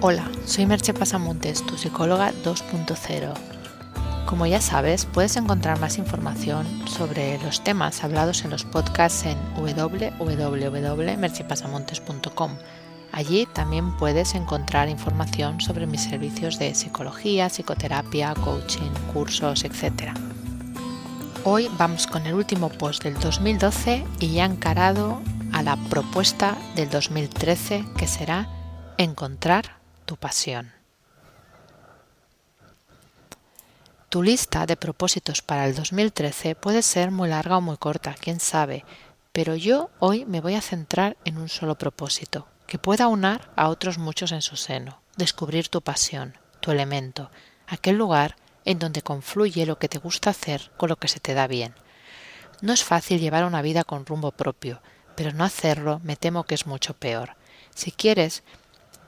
Hola, soy Merche Pasamontes, tu psicóloga 2.0. Como ya sabes, puedes encontrar más información sobre los temas hablados en los podcasts en www.merchepasamontes.com. Allí también puedes encontrar información sobre mis servicios de psicología, psicoterapia, coaching, cursos, etc. Hoy vamos con el último post del 2012 y ya encarado a la propuesta del 2013 que será encontrar tu pasión. Tu lista de propósitos para el 2013 puede ser muy larga o muy corta, quién sabe, pero yo hoy me voy a centrar en un solo propósito, que pueda unar a otros muchos en su seno, descubrir tu pasión, tu elemento, aquel lugar en donde confluye lo que te gusta hacer con lo que se te da bien. No es fácil llevar una vida con rumbo propio, pero no hacerlo me temo que es mucho peor. Si quieres,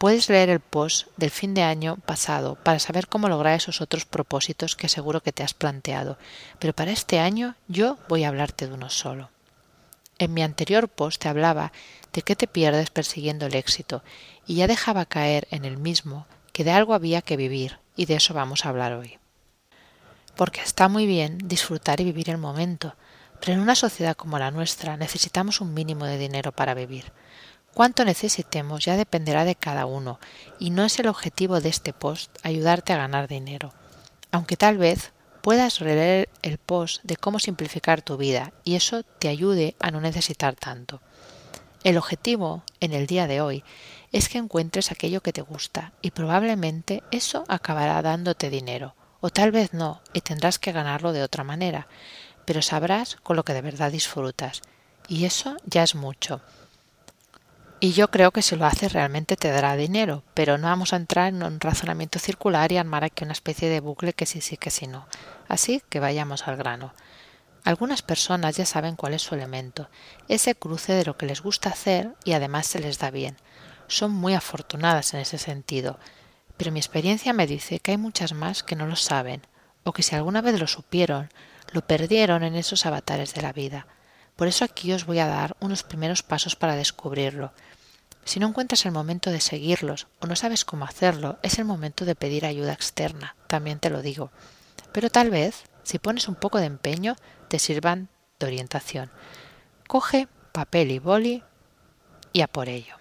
puedes leer el post del fin de año pasado para saber cómo lograr esos otros propósitos que seguro que te has planteado, pero para este año yo voy a hablarte de uno solo. En mi anterior post te hablaba de qué te pierdes persiguiendo el éxito y ya dejaba caer en el mismo que de algo había que vivir y de eso vamos a hablar hoy. Porque está muy bien disfrutar y vivir el momento, pero en una sociedad como la nuestra necesitamos un mínimo de dinero para vivir. Cuánto necesitemos ya dependerá de cada uno, y no es el objetivo de este post ayudarte a ganar dinero. Aunque tal vez puedas releer el post de cómo simplificar tu vida y eso te ayude a no necesitar tanto. El objetivo en el día de hoy es que encuentres aquello que te gusta y probablemente eso acabará dándote dinero, o tal vez no, y tendrás que ganarlo de otra manera, pero sabrás con lo que de verdad disfrutas. Y eso ya es mucho. Y yo creo que si lo haces realmente te dará dinero, pero no vamos a entrar en un razonamiento circular y armar aquí una especie de bucle que sí sí que sí no. Así que vayamos al grano. Algunas personas ya saben cuál es su elemento, ese cruce de lo que les gusta hacer y además se les da bien. Son muy afortunadas en ese sentido, pero mi experiencia me dice que hay muchas más que no lo saben, o que si alguna vez lo supieron, lo perdieron en esos avatares de la vida. Por eso aquí os voy a dar unos primeros pasos para descubrirlo. Si no encuentras el momento de seguirlos o no sabes cómo hacerlo, es el momento de pedir ayuda externa, también te lo digo. Pero tal vez, si pones un poco de empeño, te sirvan de orientación. Coge papel y boli y a por ello.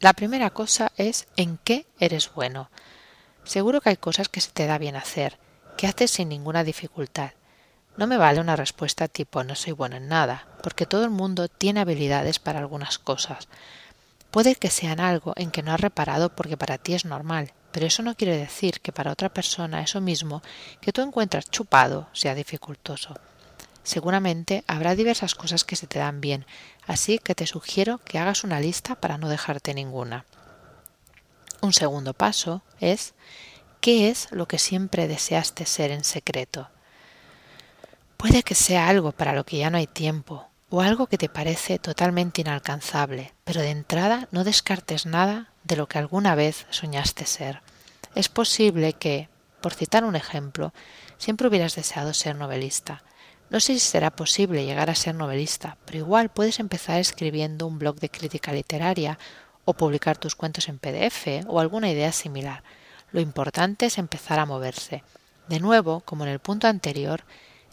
La primera cosa es en qué eres bueno. Seguro que hay cosas que se te da bien hacer, que haces sin ninguna dificultad. No me vale una respuesta tipo no soy bueno en nada, porque todo el mundo tiene habilidades para algunas cosas. Puede que sean algo en que no has reparado porque para ti es normal, pero eso no quiere decir que para otra persona eso mismo que tú encuentras chupado sea dificultoso. Seguramente habrá diversas cosas que se te dan bien, así que te sugiero que hagas una lista para no dejarte ninguna. Un segundo paso es ¿Qué es lo que siempre deseaste ser en secreto? Puede que sea algo para lo que ya no hay tiempo, o algo que te parece totalmente inalcanzable, pero de entrada no descartes nada de lo que alguna vez soñaste ser. Es posible que, por citar un ejemplo, siempre hubieras deseado ser novelista. No sé si será posible llegar a ser novelista, pero igual puedes empezar escribiendo un blog de crítica literaria o publicar tus cuentos en PDF o alguna idea similar. Lo importante es empezar a moverse. De nuevo, como en el punto anterior,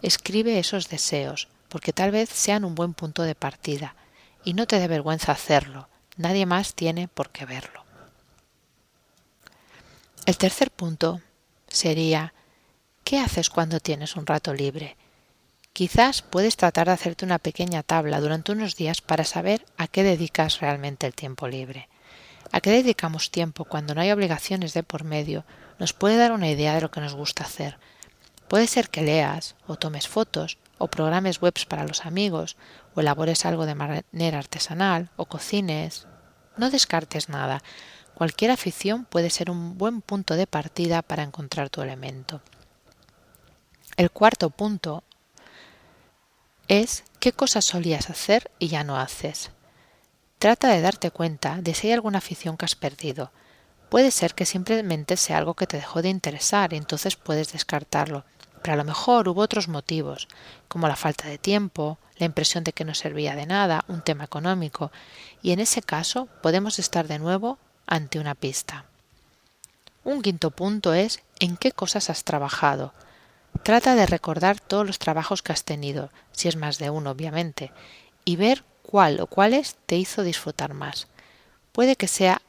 escribe esos deseos, porque tal vez sean un buen punto de partida, y no te dé vergüenza hacerlo. Nadie más tiene por qué verlo. El tercer punto sería ¿qué haces cuando tienes un rato libre? Quizás puedes tratar de hacerte una pequeña tabla durante unos días para saber a qué dedicas realmente el tiempo libre. ¿A qué dedicamos tiempo cuando no hay obligaciones de por medio? Nos puede dar una idea de lo que nos gusta hacer. Puede ser que leas, o tomes fotos, o programes webs para los amigos, o elabores algo de manera artesanal, o cocines. No descartes nada. Cualquier afición puede ser un buen punto de partida para encontrar tu elemento. El cuarto punto es qué cosas solías hacer y ya no haces. Trata de darte cuenta de si hay alguna afición que has perdido. Puede ser que simplemente sea algo que te dejó de interesar y entonces puedes descartarlo, pero a lo mejor hubo otros motivos, como la falta de tiempo, la impresión de que no servía de nada, un tema económico, y en ese caso podemos estar de nuevo ante una pista. Un quinto punto es en qué cosas has trabajado. Trata de recordar todos los trabajos que has tenido, si es más de uno, obviamente, y ver cuál o cuáles te hizo disfrutar más. Puede que sea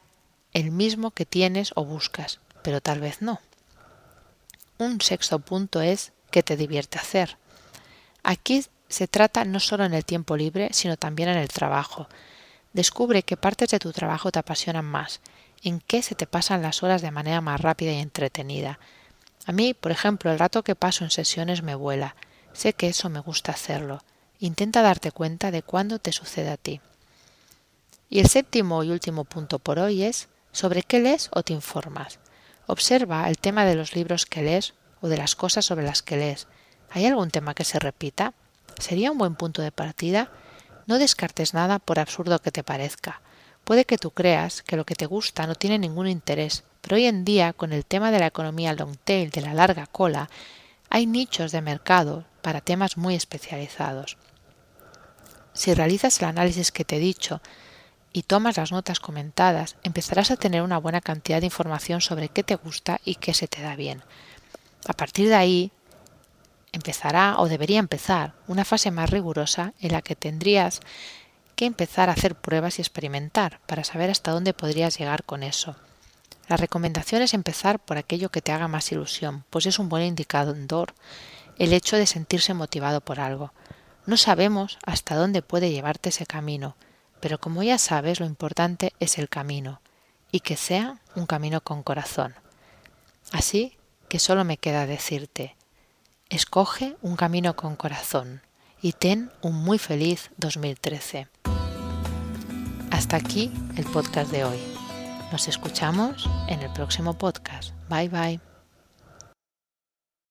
el mismo que tienes o buscas, pero tal vez no. Un sexto punto es qué te divierte hacer. Aquí se trata no solo en el tiempo libre, sino también en el trabajo. Descubre qué partes de tu trabajo te apasionan más, en qué se te pasan las horas de manera más rápida y entretenida. A mí, por ejemplo, el rato que paso en sesiones me vuela. Sé que eso me gusta hacerlo. Intenta darte cuenta de cuándo te sucede a ti. Y el séptimo y último punto por hoy es sobre qué lees o te informas. Observa el tema de los libros que lees o de las cosas sobre las que lees. ¿Hay algún tema que se repita? ¿Sería un buen punto de partida? No descartes nada por absurdo que te parezca. Puede que tú creas que lo que te gusta no tiene ningún interés, pero hoy en día, con el tema de la economía long tail, de la larga cola, hay nichos de mercado para temas muy especializados. Si realizas el análisis que te he dicho y tomas las notas comentadas, empezarás a tener una buena cantidad de información sobre qué te gusta y qué se te da bien. A partir de ahí, empezará o debería empezar una fase más rigurosa en la que tendrías que empezar a hacer pruebas y experimentar para saber hasta dónde podrías llegar con eso. La recomendación es empezar por aquello que te haga más ilusión, pues es un buen indicador el hecho de sentirse motivado por algo. No sabemos hasta dónde puede llevarte ese camino, pero como ya sabes, lo importante es el camino, y que sea un camino con corazón. Así que solo me queda decirte, escoge un camino con corazón y ten un muy feliz 2013. Hasta aquí el podcast de hoy. Nos escuchamos en el próximo podcast. Bye bye.